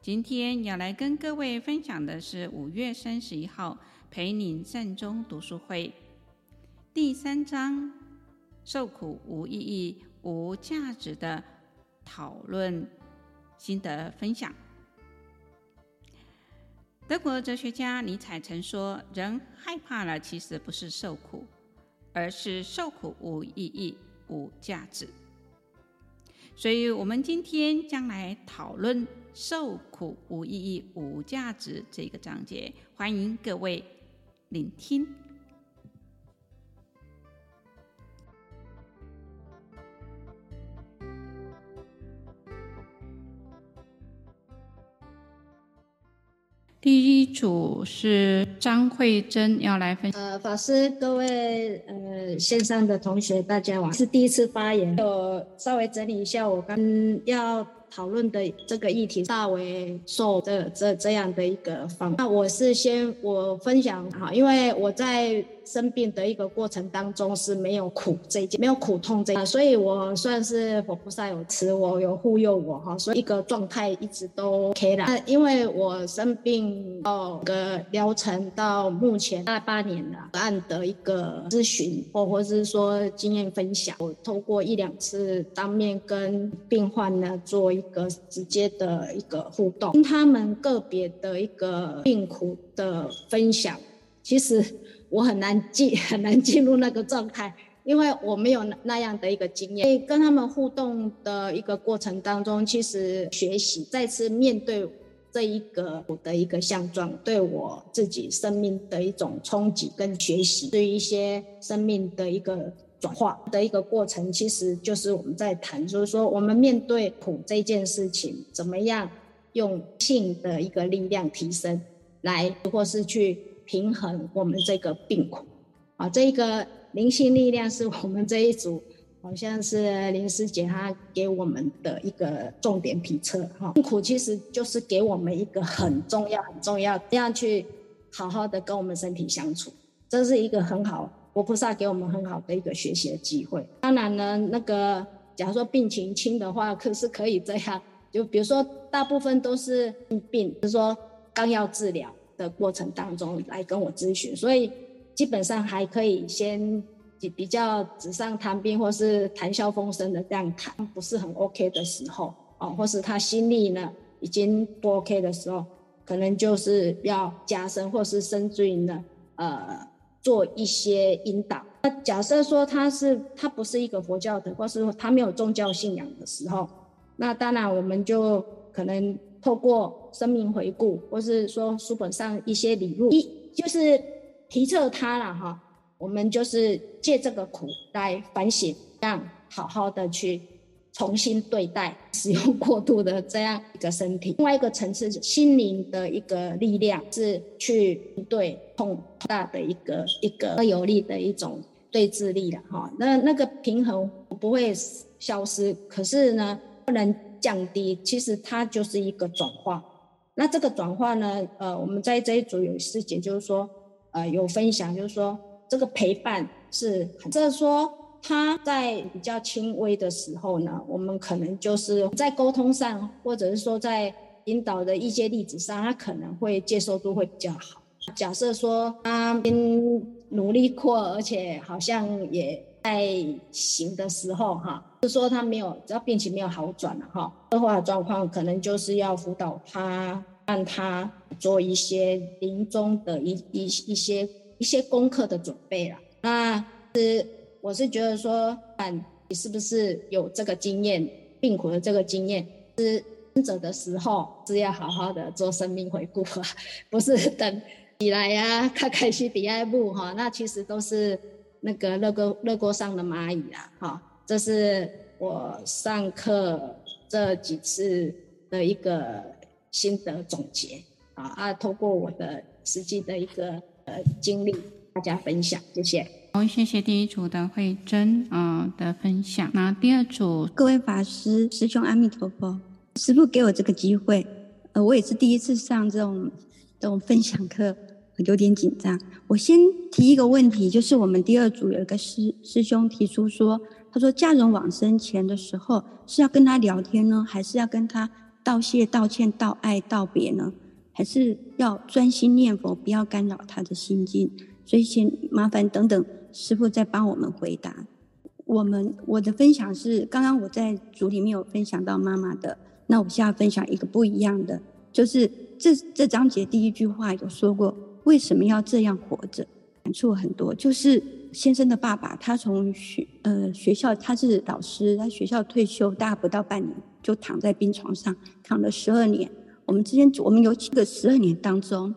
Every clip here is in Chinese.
今天要来跟各位分享的是五月三十一号陪您善终读书会第三章“受苦无意义、无价值”的讨论心得分享。德国哲学家尼采曾说：“人害怕了，其实不是受苦，而是受苦无意义、无价值。”所以，我们今天将来讨论。受苦无意义、无价值这个章节，欢迎各位聆听。第一组是张慧珍要来分享。呃，法师，各位呃线上的同学，大家好，是第一次发言，我稍微整理一下，我刚要。讨论的这个议题，大为受这这这样的一个方，那我是先我分享哈，因为我在。生病的一个过程当中是没有苦这一件，没有苦痛这一件，所以我算是佛菩萨有慈我，有护佑我哈，所以一个状态一直都 OK 啦。因为我生病到个疗程到目前大概八年了，按的一个咨询或或是说经验分享，我透过一两次当面跟病患呢做一个直接的一个互动，跟他们个别的一个病苦的分享，其实。我很难进，很难进入那个状态，因为我没有那样的一个经验。所以跟他们互动的一个过程当中，其实学习再次面对这一个我的一个相状，对我自己生命的一种冲击跟学习，对于一些生命的一个转化的一个过程，其实就是我们在谈，就是说我们面对苦这件事情，怎么样用性的一个力量提升，来或是去。平衡我们这个病苦，啊，这个灵性力量是我们这一组，好像是林师姐她给我们的一个重点体测哈。病苦其实就是给我们一个很重要、很重要，这样去好好的跟我们身体相处，这是一个很好，佛菩萨给我们很好的一个学习的机会。当然呢，那个假如说病情轻的话，可是可以这样，就比如说大部分都是病，就是说刚要治疗。的过程当中来跟我咨询，所以基本上还可以先比较纸上谈兵或是谈笑风生的这样谈，不是很 OK 的时候哦，或是他心力呢已经不 OK 的时候，可能就是要加深或是甚至于呢呃做一些引导。那假设说他是他不是一个佛教的，或是他没有宗教信仰的时候，那当然我们就可能。透过生命回顾，或是说书本上一些理论，一就是提测它了哈。我们就是借这个苦来反省，让好好的去重新对待使用过度的这样一个身体。另外一个层次，心灵的一个力量是去对痛大的一个一个有力的一种对峙力了哈。那那个平衡不会消失，可是呢，不能。降低，其实它就是一个转化。那这个转化呢，呃，我们在这一组有师姐就是说，呃，有分享，就是说这个陪伴是，就是说他在比较轻微的时候呢，我们可能就是在沟通上，或者是说在引导的一些例子上，他可能会接受度会比较好。假设说他因努力过，而且好像也。在行的时候，哈，就是说他没有，只要病情没有好转了，哈，恶化的状况可能就是要辅导他，让他做一些临终的一一一些一些功课的准备了。那是我是觉得说，看你是不是有这个经验，病苦的这个经验，是生者的时候是要好好的做生命回顾啊，不是等起来呀，看开心第二步哈，那其实都是。那个热锅热锅上的蚂蚁啊，哈，这是我上课这几次的一个心得总结啊啊，透过我的实际的一个呃经历，大家分享，谢谢。好，谢谢第一组的慧珍啊、的分享。那第二组，各位法师师兄阿弥陀佛，师父给我这个机会，呃，我也是第一次上这种这种分享课，有点紧张。我先提一个问题，就是我们第二组有一个师师兄提出说，他说家人往生前的时候是要跟他聊天呢，还是要跟他道谢、道歉、道爱、道别呢？还是要专心念佛，不要干扰他的心境？所以，请麻烦等等师傅再帮我们回答。我们我的分享是，刚刚我在组里面有分享到妈妈的，那我现在分享一个不一样的，就是这这章节第一句话有说过，为什么要这样活着？感触很多。就是先生的爸爸，他从学呃学校，他是老师，他学校退休，大概不到半年就躺在病床上躺了十二年。我们之间，我们有几个十二年当中。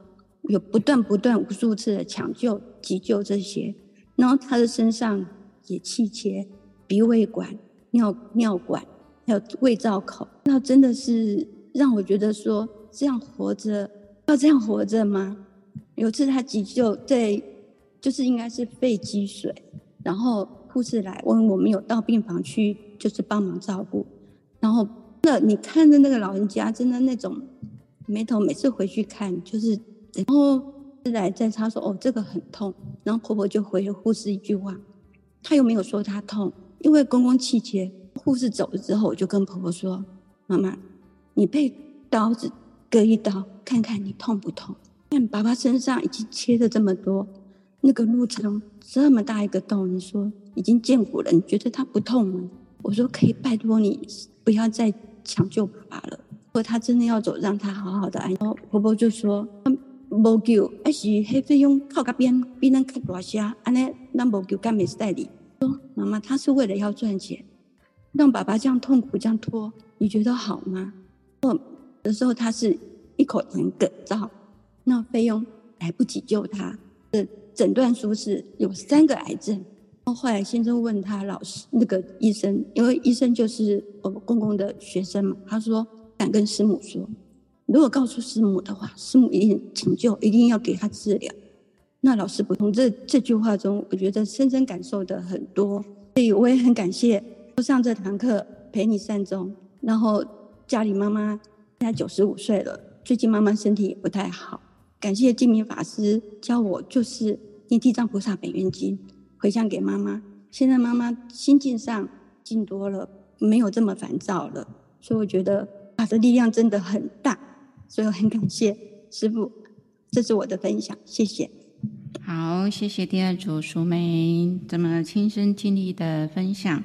有不断不断无数次的抢救、急救这些，然后他的身上也气切、鼻胃管、尿尿管，还有胃造口，那真的是让我觉得说，这样活着要这样活着吗？有次他急救在，就是应该是肺积水，然后护士来问我们有到病房去，就是帮忙照顾，然后那你看着那个老人家，真的那种眉头，每次回去看就是。然后来在他说哦，这个很痛，然后婆婆就回了护士一句话，她又没有说她痛，因为公公气切。护士走了之后，我就跟婆婆说：“妈妈，你被刀子割一刀，看看你痛不痛？看爸爸身上已经切了这么多，那个路程这么大一个洞，你说已经见骨了，你觉得他不痛吗？”我说：“可以拜托你不要再抢救爸爸了，如果他真的要走，让他好好的安。”然后婆婆就说。无救，还是黑费用靠个边比咱较大些，安尼咱无救干没事代理。说妈妈，他是为了要赚钱，让爸爸这样痛苦这样拖，你觉得好吗？哦，的时候他是一口痰哽到，那费用来不及救他的诊断书是有三个癌症。然后后来先生问他老师那个医生，因为医生就是我公公的学生嘛，他说敢跟师母说。如果告诉师母的话，师母一定抢救，一定要给他治疗。那老师不从这这句话中，我觉得深深感受的很多，所以我也很感谢上这堂课陪你善终。然后家里妈妈现在九十五岁了，最近妈妈身体也不太好，感谢净明法师教我就是念地藏菩萨本愿经，回向给妈妈。现在妈妈心境上静多了，没有这么烦躁了，所以我觉得法的力量真的很大。所以我很感谢师傅，这是我的分享，谢谢。好，谢谢第二组淑梅这么亲身经历的分享。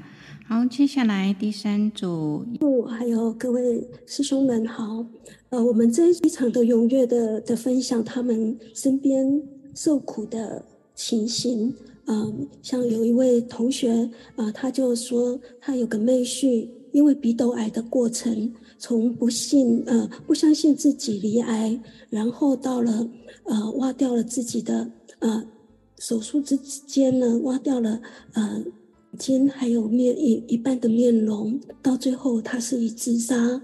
好，接下来第三组，还有各位师兄们好。呃，我们这一场的踊跃的的分享，他们身边受苦的情形。嗯、像有一位同学啊、他就说他有个妹婿，因为鼻窦癌的过程。从不信呃不相信自己罹癌，然后到了呃挖掉了自己的呃手术之间呢，挖掉了呃筋还有面一一半的面容，到最后他是以自杀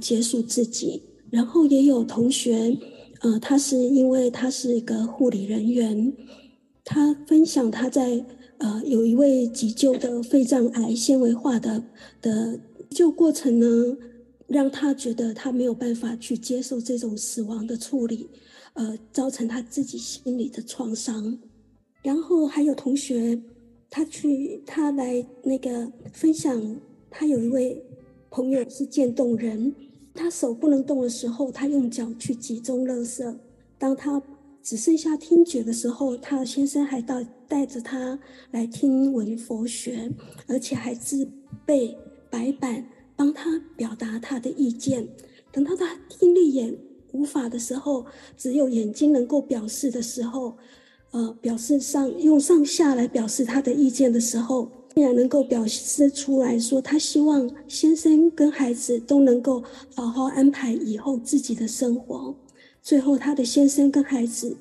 结束自己。然后也有同学呃他是因为他是一个护理人员，他分享他在呃有一位急救的肺脏癌纤维化的的救过程呢。让他觉得他没有办法去接受这种死亡的处理，呃，造成他自己心理的创伤。然后还有同学，他去他来那个分享，他有一位朋友是渐冻人，他手不能动的时候，他用脚去集中垃圾。当他只剩下听觉的时候，他先生还带带着他来听闻佛学，而且还自备白板。帮他表达他的意见，等到他听力也无法的时候，只有眼睛能够表示的时候，呃，表示上用上下来表示他的意见的时候，竟然能够表示出来说，他希望先生跟孩子都能够好好安排以后自己的生活。最后，他的先生跟孩子，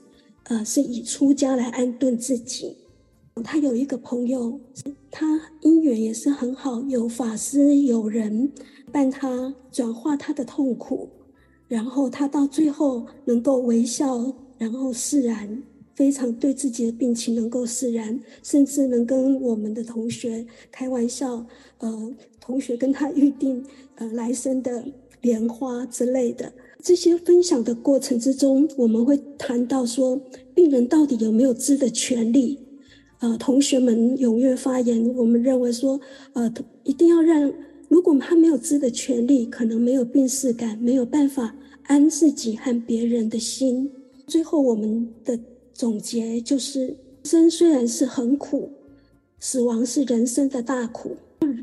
呃，是以出家来安顿自己。他有一个朋友，他姻缘也是很好，有法师有人伴他转化他的痛苦，然后他到最后能够微笑然后释然，非常对自己的病情能够释然，甚至能跟我们的同学开玩笑，呃，同学跟他预定呃来生的莲花之类的。这些分享的过程之中，我们会谈到说，病人到底有没有知的权利？呃，同学们踊跃发言，我们认为说，呃，一定要让，如果他没有知的权利，可能没有病识感，没有办法安自己和别人的心。最后，我们的总结就是：生虽然是很苦，死亡是人生的大苦。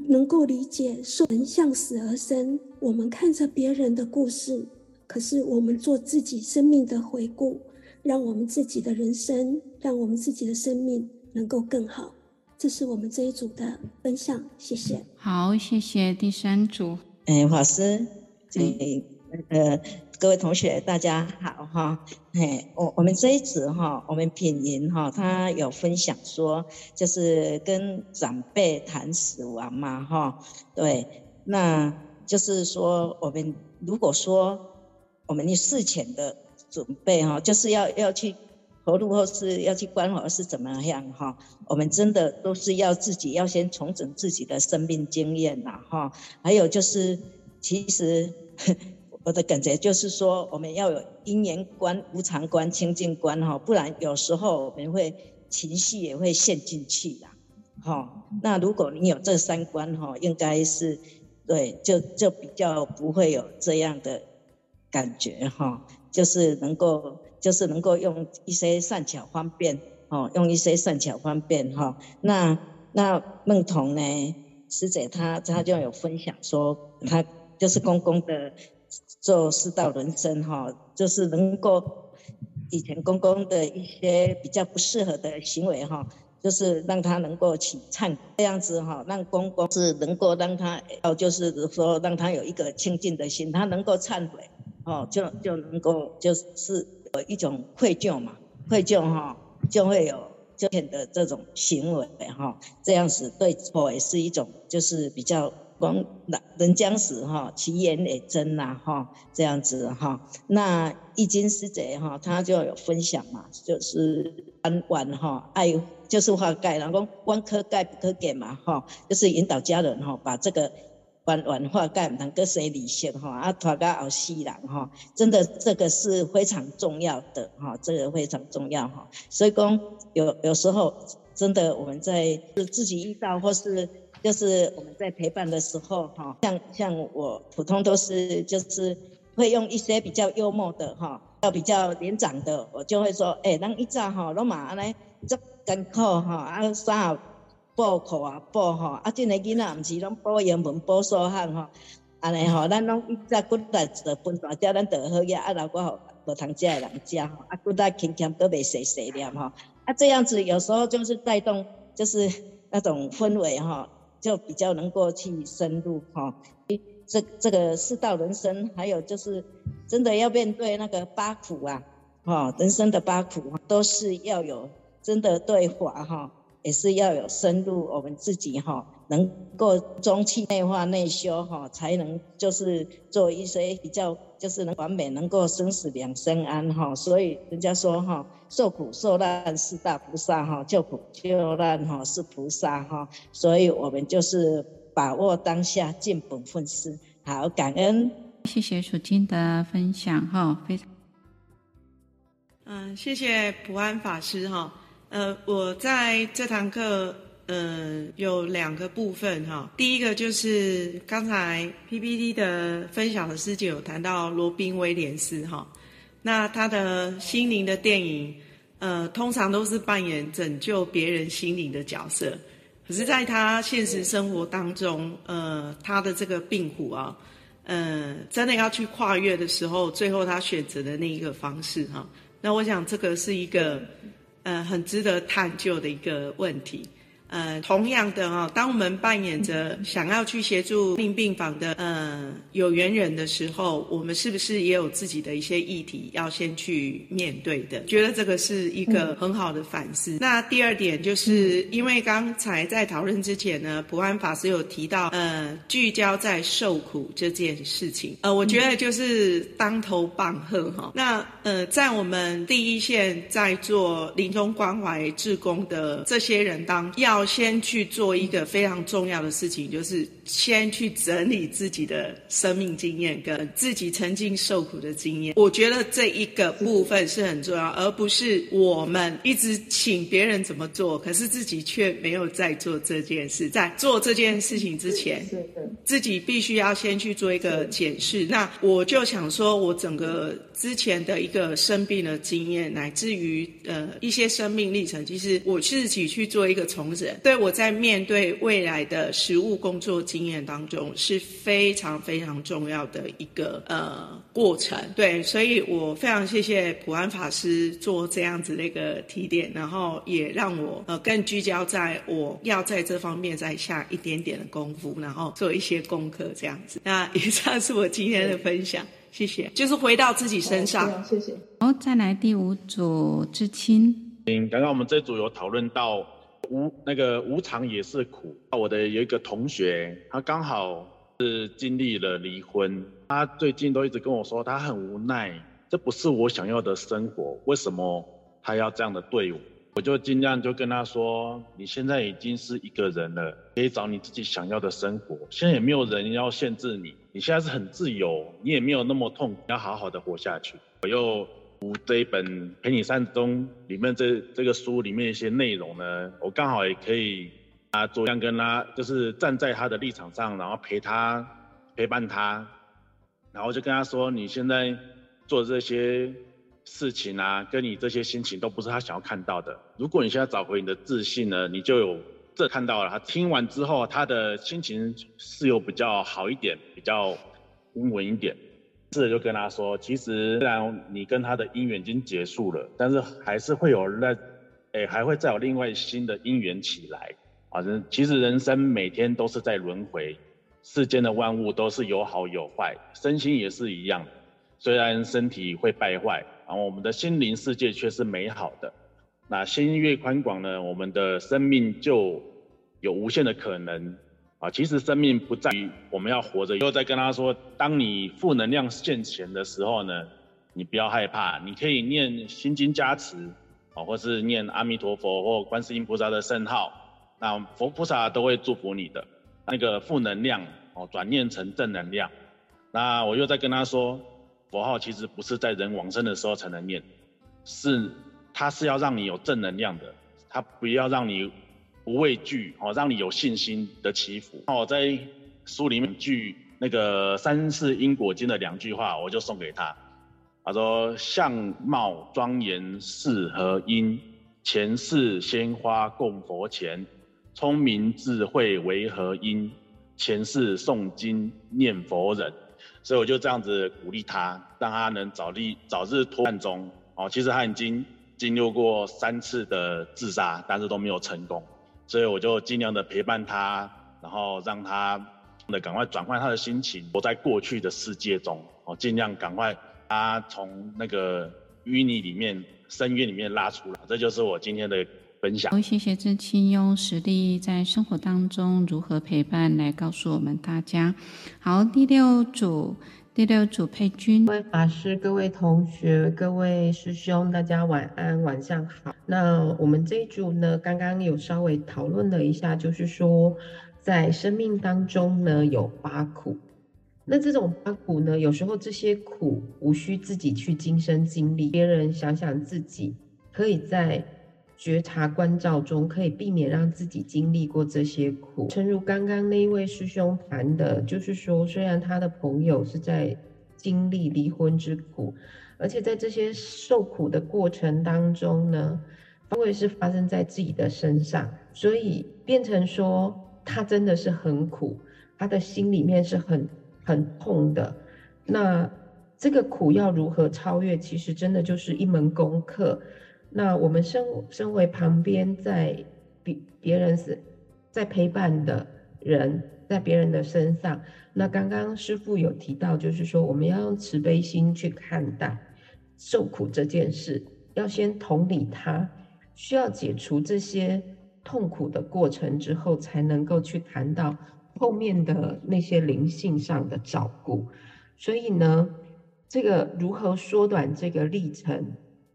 能够理解，受人向死而生，我们看着别人的故事，可是我们做自己生命的回顾，让我们自己的人生，让我们自己的生命能够更好。这是我们这一组的分享，谢谢。好，谢谢第三组。哎，法师，对，呃。各位同学，大家好哈！嘿，我我们这一组哈，我们品莹哈，他有分享说，就是跟长辈谈死亡嘛哈。对，那就是说，我们如果说我们的事前的准备哈，就是要要去投入或是要去关怀是怎么样哈？我们真的都是要自己要先重整自己的生命经验呐哈。还有就是，其实。我的感觉就是说，我们要有因缘观、无常观、清净观哈，不然有时候我们会情绪也会陷进去的，哈。那如果你有这三观哈，应该是对，就就比较不会有这样的感觉哈，就是能够就是能够用一些善巧方便哦，用一些善巧方便哈。那那梦彤呢，师姐她她就有分享说，她就是公公的。做四道轮生哈，就是能够以前公公的一些比较不适合的行为哈，就是让他能够起忏这样子哈，让公公是能够让他哦，就是说让他有一个清净的心，他能够忏悔哦，就就能够就是有一种愧疚嘛，愧疚哈，就会有这样的这种行为哈，这样子对我也是一种就是比较。光人将死哈，其言也真呐哈，这样子哈。那易经师姐哈，他就有分享嘛，就是弯弯哈，爱就是化解，然后弯可盖不可给嘛哈，就是引导家人哈，把这个弯弯化解，能够谁理性哈，啊拖到后世人哈，真的这个是非常重要的哈，这个非常重要哈。所以讲有有时候真的我们在就自己遇到或是。就是我们在陪伴的时候，哈，像像我普通都是就是会用一些比较幽默的哈，要比较年长的，我就会说，哎、欸，咱一早哈，罗马安尼做艰苦哈，啊衫补课啊补吼，啊真个囡仔唔是拢补英文补数学吼，安尼吼，咱拢一早骨来就分大只，咱就好呀，啊老我无通食诶人食吼，啊骨来轻轻都袂碎碎念吼，啊这样子有时候就是带动就是那种氛围哈。就比较能够去深入哈，这这个世道人生，还有就是真的要面对那个八苦啊，哈，人生的八苦都是要有真的对话哈，也是要有深入我们自己哈。能够中气内化内修哈，才能就是做一些比较就是能完美，能够生死两生安哈。所以人家说哈，受苦受难是大菩萨哈，救苦救难哈是菩萨哈。所以我们就是把握当下，尽本分事。好，感恩，谢谢楚金的分享哈，非常。嗯，谢谢普安法师哈。呃，我在这堂课。嗯，有两个部分哈。第一个就是刚才 PPT 的分享的师姐有谈到罗宾威廉斯哈，那他的心灵的电影，呃，通常都是扮演拯救别人心灵的角色。可是，在他现实生活当中，呃，他的这个病苦啊，呃，真的要去跨越的时候，最后他选择的那一个方式哈。那我想这个是一个呃很值得探究的一个问题。呃，同样的哈，当我们扮演着想要去协助病病房的呃有缘人的时候，我们是不是也有自己的一些议题要先去面对的？觉得这个是一个很好的反思。嗯、那第二点就是因为刚才在讨论之前呢，普安法师有提到呃聚焦在受苦这件事情，呃，我觉得就是当头棒喝哈。那呃，在我们第一线在做临终关怀志工的这些人当要。先去做一个非常重要的事情，就是先去整理自己的生命经验跟自己曾经受苦的经验。我觉得这一个部分是很重要，而不是我们一直请别人怎么做，可是自己却没有在做这件事。在做这件事情之前，自己必须要先去做一个检视。那我就想说，我整个之前的一个生病的经验，乃至于呃一些生命历程，其实我自己去做一个重整。对，我在面对未来的实务工作经验当中是非常非常重要的一个呃过程。对，所以我非常谢谢普安法师做这样子的一个提点，然后也让我呃更聚焦在我要在这方面再下一点点的功夫，然后做一些功课这样子。那以上是我今天的分享，谢谢。就是回到自己身上，谢谢。好，再来第五组知青。嗯，刚刚我们这组有讨论到。无那个无常也是苦。我的有一个同学，他刚好是经历了离婚，他最近都一直跟我说，他很无奈，这不是我想要的生活，为什么他要这样的对我？我就尽量就跟他说，你现在已经是一个人了，可以找你自己想要的生活，现在也没有人要限制你，你现在是很自由，你也没有那么痛苦，要好好的活下去。我又。读这一本《陪你善终》里面这这个书里面一些内容呢，我刚好也可以啊，尽量跟他就是站在他的立场上，然后陪他陪伴他，然后就跟他说，你现在做这些事情啊，跟你这些心情都不是他想要看到的。如果你现在找回你的自信呢，你就有这看到了。他听完之后，他的心情是有比较好一点，比较温文一点。是就跟他说，其实虽然你跟他的姻缘已经结束了，但是还是会有那，哎，还会再有另外新的姻缘起来。反正其实人生每天都是在轮回，世间的万物都是有好有坏，身心也是一样。虽然身体会败坏，然后我们的心灵世界却是美好的。那心越宽广呢，我们的生命就有无限的可能。啊，其实生命不在于我们要活着。又在跟他说，当你负能量现前的时候呢，你不要害怕，你可以念心经加持，啊，或是念阿弥陀佛或观世音菩萨的圣号，那佛菩萨都会祝福你的。那个负能量哦，转念成正能量。那我又在跟他说，佛号其实不是在人往生的时候才能念，是它是要让你有正能量的，它不要让你。不畏惧哦，让你有信心的祈福。那我在书里面句那个《三世因果经》的两句话，我就送给他。他说：“相貌庄严是何因？前世鲜花供佛前。聪明智慧为何因？前世诵经念佛人。”所以我就这样子鼓励他，让他能早日早日脱难中。哦，其实他已经经历过三次的自杀，但是都没有成功。所以我就尽量的陪伴他，然后让他的赶快转换他的心情，活在过去的世界中，哦，尽量赶快他从那个淤泥里面、深渊里面拉出来。这就是我今天的分享。谢谢知青用实例在生活当中如何陪伴来告诉我们大家。好，第六组。第六组佩君，各位法师、各位同学、各位师兄，大家晚安，晚上好。那我们这一组呢，刚刚有稍微讨论了一下，就是说，在生命当中呢，有八苦。那这种八苦呢，有时候这些苦无需自己去亲身经历，别人想想自己，可以在。觉察关照中，可以避免让自己经历过这些苦。诚如刚刚那一位师兄谈的，就是说，虽然他的朋友是在经历离婚之苦，而且在这些受苦的过程当中呢，因为是发生在自己的身上，所以变成说他真的是很苦，他的心里面是很很痛的。那这个苦要如何超越？其实真的就是一门功课。那我们身身为旁边在别别人是在陪伴的人，在别人的身上。那刚刚师父有提到，就是说我们要用慈悲心去看待受苦这件事，要先同理他，需要解除这些痛苦的过程之后，才能够去谈到后面的那些灵性上的照顾。所以呢，这个如何缩短这个历程，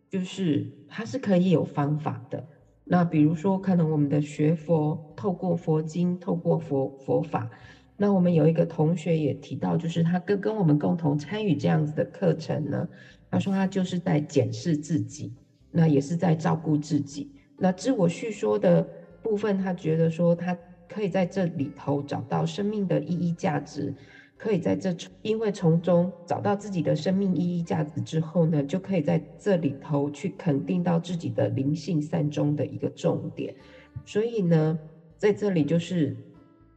就是它是可以有方法的。那比如说，可能我们的学佛，透过佛经，透过佛佛法。那我们有一个同学也提到，就是他跟跟我们共同参与这样子的课程呢。他说他就是在检视自己，那也是在照顾自己。那自我叙说的部分，他觉得说他可以在这里头找到生命的意义价值，可以在这因为从中找到自己的生命意义价值之后呢，就可以在这里头去肯定到自己的灵性善终的一个重点。所以呢，在这里就是。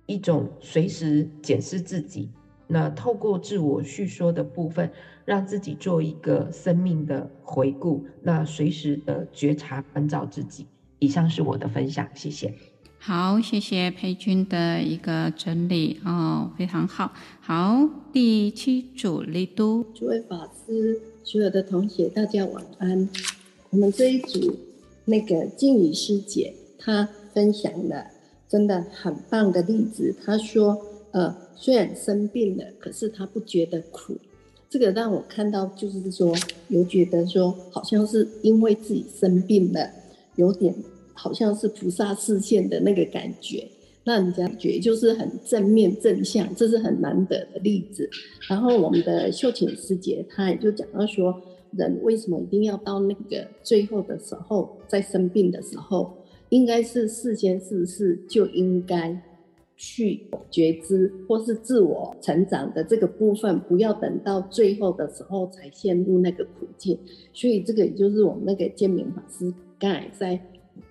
一种随时检视自己，那透过自我叙说的部分，让自己做一个生命的回顾，那随时的觉察关照自己。以上是我的分享，谢谢。好，谢谢佩君的一个整理哦，非常好。好，第七组利都，诸位法师，所有的同学，大家晚安。我们这一组那个静怡师姐，她分享了。真的很棒的例子。她说：“呃，虽然生病了，可是她不觉得苦。这个让我看到，就是说，有觉得说，好像是因为自己生病了，有点好像是菩萨示现的那个感觉，让人家觉就是很正面正向，这是很难得的例子。然后我们的秀琴师姐，她也就讲到说，人为什么一定要到那个最后的时候，在生病的时候。”应该是事先是不是就应该去觉知或是自我成长的这个部分，不要等到最后的时候才陷入那个苦境。所以这个也就是我们那个建明法师刚才在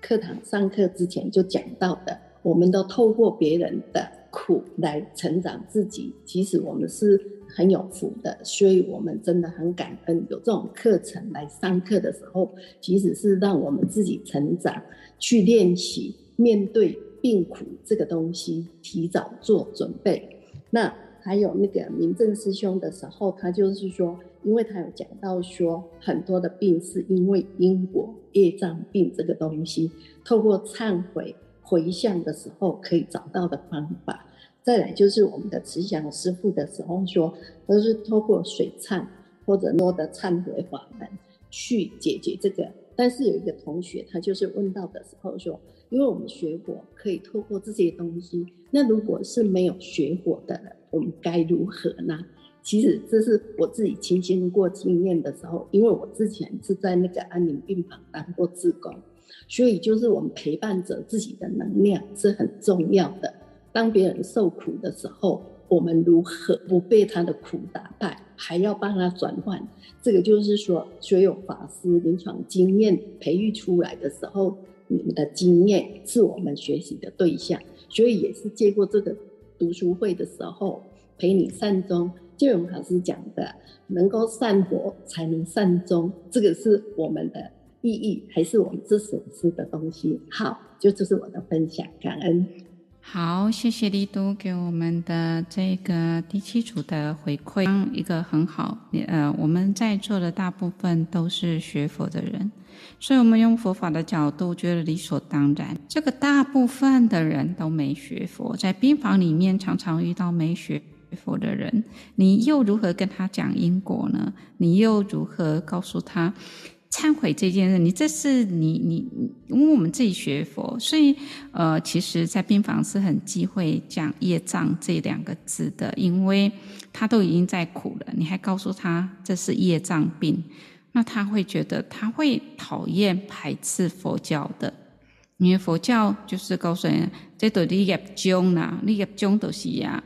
课堂上课之前就讲到的，我们都透过别人的苦来成长自己，其实我们是很有福的。所以我们真的很感恩有这种课程来上课的时候，其实是让我们自己成长。去练习面对病苦这个东西，提早做准备。那还有那个明正师兄的时候，他就是说，因为他有讲到说，很多的病是因为因果业障病这个东西，透过忏悔回向的时候可以找到的方法。再来就是我们的慈祥师父的时候说，都是透过水忏或者诺的忏悔法门去解决这个。但是有一个同学，他就是问到的时候说，因为我们学佛可以透过这些东西，那如果是没有学佛的人，我们该如何呢？其实这是我自己亲身过经验的时候，因为我之前是在那个安宁病房当过志工，所以就是我们陪伴着自己的能量是很重要的。当别人受苦的时候，我们如何不被他的苦打败，还要帮他转换？这个就是说，所有法师临床经验培育出来的时候，你们的经验是我们学习的对象。所以也是借过这个读书会的时候，陪你善终。就我们老师讲的，能够善果才能善终，这个是我们的意义，还是我们自省思的东西？好，就这是我的分享，感恩。好，谢谢利都给我们的这个第七组的回馈，一个很好。呃，我们在座的大部分都是学佛的人，所以我们用佛法的角度觉得理所当然。这个大部分的人都没学佛，在病房里面常常遇到没学佛的人，你又如何跟他讲因果呢？你又如何告诉他？忏悔这件事，你这是你你，因为我们自己学佛，所以呃，其实，在病房是很忌讳讲业障这两个字的，因为他都已经在苦了，你还告诉他这是业障病，那他会觉得他会讨厌排斥佛教的，因为佛教就是告诉人，这都你业障啦，你业障都是呀。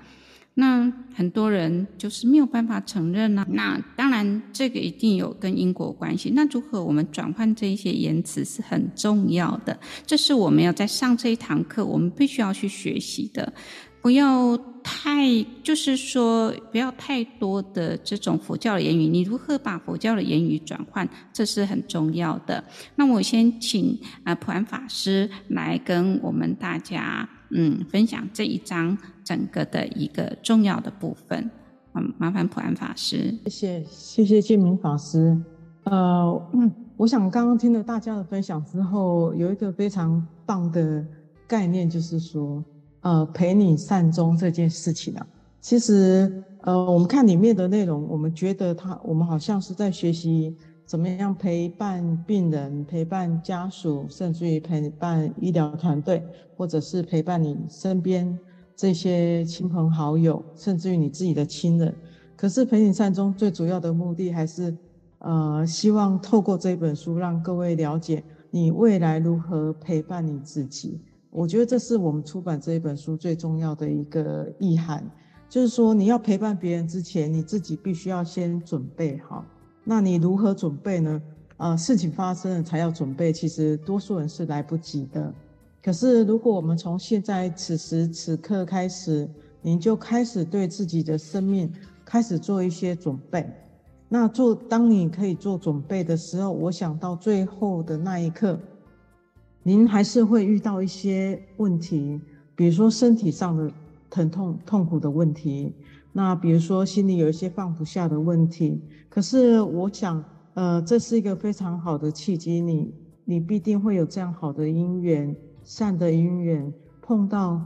那很多人就是没有办法承认呢、啊。那当然，这个一定有跟因果关系。那如何我们转换这一些言辞是很重要的。这是我们要在上这一堂课，我们必须要去学习的。不要太，就是说，不要太多的这种佛教的言语。你如何把佛教的言语转换，这是很重要的。那我先请啊普安法师来跟我们大家。嗯分享这一章整个的一个重要的部分。嗯，麻烦普安法师。谢谢谢谢建明法师。呃，嗯，我想刚刚听了大家的分享之后，有一个非常棒的概念，就是说，呃，陪你善终这件事情啊，其实，呃，我们看里面的内容，我们觉得他，我们好像是在学习怎么样陪伴病人、陪伴家属，甚至于陪伴医疗团队，或者是陪伴你身边。这些亲朋好友，甚至于你自己的亲人，可是陪你善终最主要的目的，还是呃，希望透过这本书，让各位了解你未来如何陪伴你自己。我觉得这是我们出版这一本书最重要的一个意涵，就是说你要陪伴别人之前，你自己必须要先准备好。那你如何准备呢？呃，事情发生了才要准备，其实多数人是来不及的。可是，如果我们从现在此时此刻开始，您就开始对自己的生命开始做一些准备。那做，当你可以做准备的时候，我想到最后的那一刻，您还是会遇到一些问题，比如说身体上的疼痛、痛苦的问题，那比如说心里有一些放不下的问题。可是，我想，呃，这是一个非常好的契机，你你必定会有这样好的姻缘。善的因缘碰到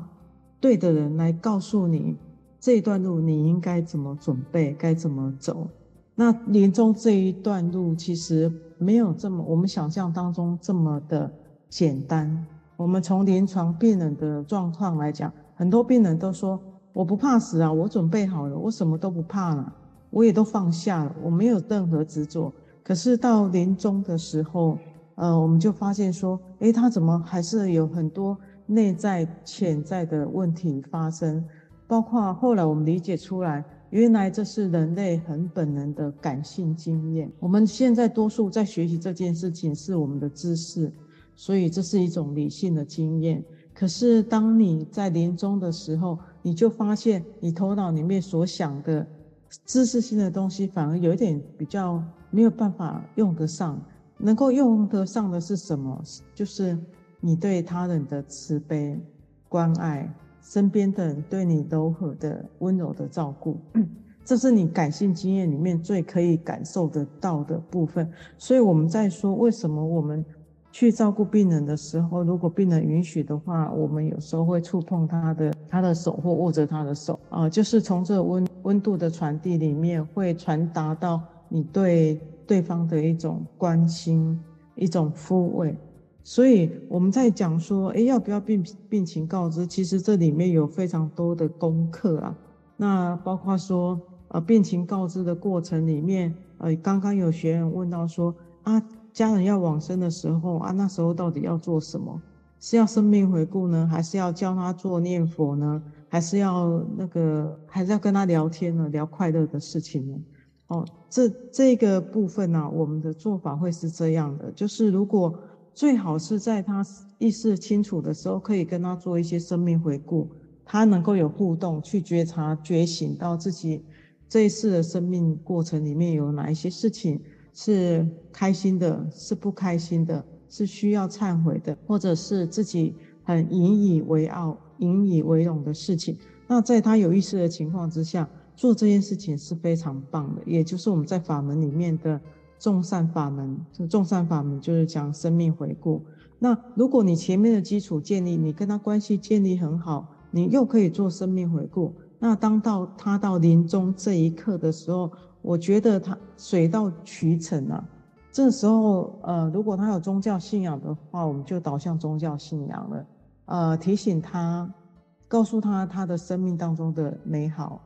对的人来告诉你这一段路你应该怎么准备，该怎么走。那临终这一段路其实没有这么我们想象当中这么的简单。我们从临床病人的状况来讲，很多病人都说我不怕死啊，我准备好了，我什么都不怕了，我也都放下了，我没有任何执着。可是到临终的时候，呃，我们就发现说，诶，他怎么还是有很多内在潜在的问题发生？包括后来我们理解出来，原来这是人类很本能的感性经验。我们现在多数在学习这件事情是我们的知识，所以这是一种理性的经验。可是当你在临终的时候，你就发现你头脑里面所想的知识性的东西，反而有一点比较没有办法用得上。能够用得上的是什么？就是你对他人的慈悲、关爱，身边的人对你柔和的、温柔的照顾，这是你感性经验里面最可以感受得到的部分。所以我们在说，为什么我们去照顾病人的时候，如果病人允许的话，我们有时候会触碰他的他的手或握着他的手啊、就是从这温温度的传递里面，会传达到你对。对方的一种关心，一种抚慰，所以我们在讲说，诶，要不要病病情告知？其实这里面有非常多的功课啊。那包括说，呃，病情告知的过程里面，呃，刚刚有学员问到说，啊，家人要往生的时候啊，那时候到底要做什么？是要生命回顾呢，还是要教他做念佛呢？还是要那个，还是要跟他聊天呢？聊快乐的事情呢？哦，这这个部分呢、啊，我们的做法会是这样的，就是如果最好是在他意识清楚的时候，可以跟他做一些生命回顾，他能够有互动，去觉察、觉醒到自己这一次的生命过程里面有哪一些事情是开心的，是不开心的，是需要忏悔的，或者是自己很引以为傲、引以为荣的事情。那在他有意识的情况之下。做这件事情是非常棒的，也就是我们在法门里面的众善法门。这众善法门就是讲生命回顾。那如果你前面的基础建立，你跟他关系建立很好，你又可以做生命回顾。那当到他到临终这一刻的时候，我觉得他水到渠成啊。这时候，呃，如果他有宗教信仰的话，我们就导向宗教信仰了。呃，提醒他，告诉他他的生命当中的美好。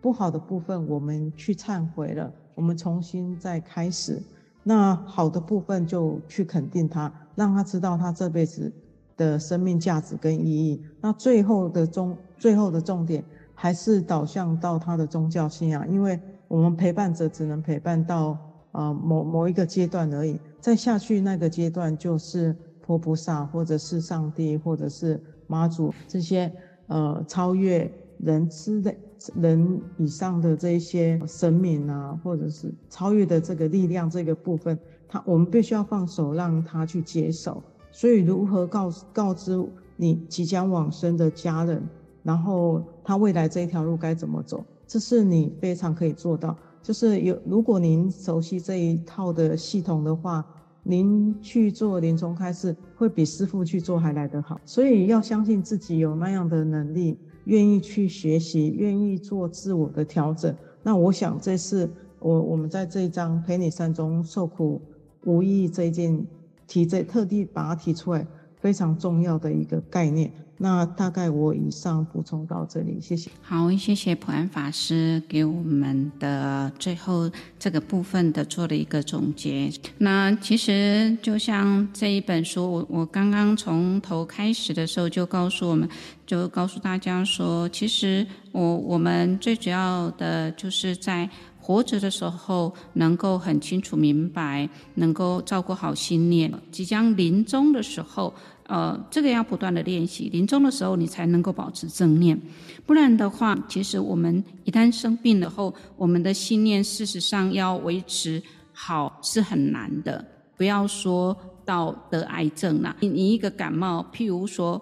不好的部分，我们去忏悔了，我们重新再开始。那好的部分就去肯定他，让他知道他这辈子的生命价值跟意义。那最后的重，最后的重点还是导向到他的宗教信仰，因为我们陪伴者只能陪伴到呃某某一个阶段而已，再下去那个阶段就是佛菩萨或者是上帝或者是妈祖这些呃超越人之类。人以上的这一些神明啊，或者是超越的这个力量这个部分，他我们必须要放手让他去接受。所以如何告告知你即将往生的家人，然后他未来这一条路该怎么走，这是你非常可以做到。就是有，如果您熟悉这一套的系统的话，您去做临终开示，会比师傅去做还来得好。所以要相信自己有那样的能力，愿意去学习，愿意做自我的调整。那我想，这是我我们在这一章陪你山中受苦无益这一件提这特地把它提出来，非常重要的一个概念。那大概我以上补充到这里，谢谢。好，谢谢普安法师给我们的最后这个部分的做了一个总结。那其实就像这一本书，我我刚刚从头开始的时候就告诉我们，就告诉大家说，其实我我们最主要的就是在活着的时候能够很清楚明白，能够照顾好心念，即将临终的时候。呃，这个要不断的练习，临终的时候你才能够保持正念，不然的话，其实我们一旦生病了后，我们的信念事实上要维持好是很难的。不要说到得癌症了，你你一个感冒，譬如说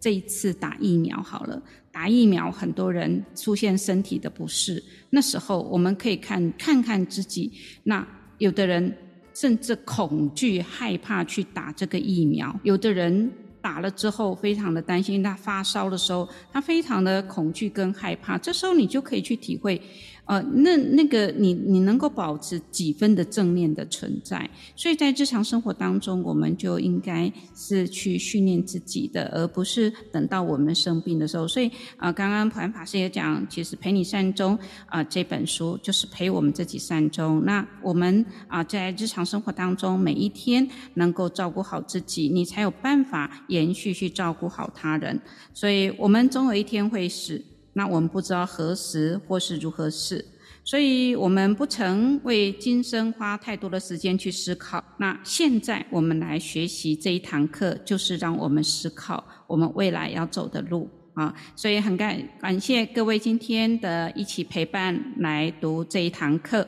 这一次打疫苗好了，打疫苗很多人出现身体的不适，那时候我们可以看看看自己，那有的人。甚至恐惧、害怕去打这个疫苗。有的人打了之后，非常的担心，他发烧的时候，他非常的恐惧跟害怕。这时候你就可以去体会。呃，那那个你你能够保持几分的正念的存在，所以在日常生活当中，我们就应该是去训练自己的，而不是等到我们生病的时候。所以啊、刚刚普安法师也讲，其实陪你善终啊、这本书就是陪我们自己善终。那我们啊、在日常生活当中，每一天能够照顾好自己，你才有办法延续去照顾好他人。所以我们总有一天会死。那我们不知道何时或是如何是，所以我们不曾为今生花太多的时间去思考。那现在我们来学习这一堂课，就是让我们思考我们未来要走的路啊。所以很感感谢各位今天的一起陪伴来读这一堂课。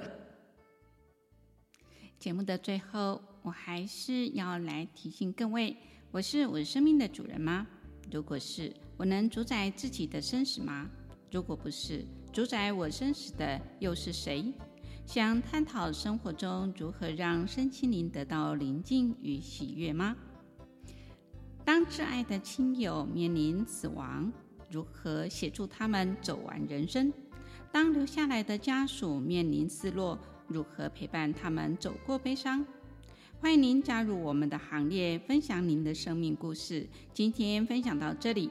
节目的最后，我还是要来提醒各位：我是我生命的主人吗？如果是，我能主宰自己的生死吗？如果不是，主宰我生死的又是谁？想探讨生活中如何让身心灵得到宁静与喜悦吗？当挚爱的亲友面临死亡，如何协助他们走完人生？当留下来的家属面临失落，如何陪伴他们走过悲伤？欢迎您加入我们的行列，分享您的生命故事。今天分享到这里。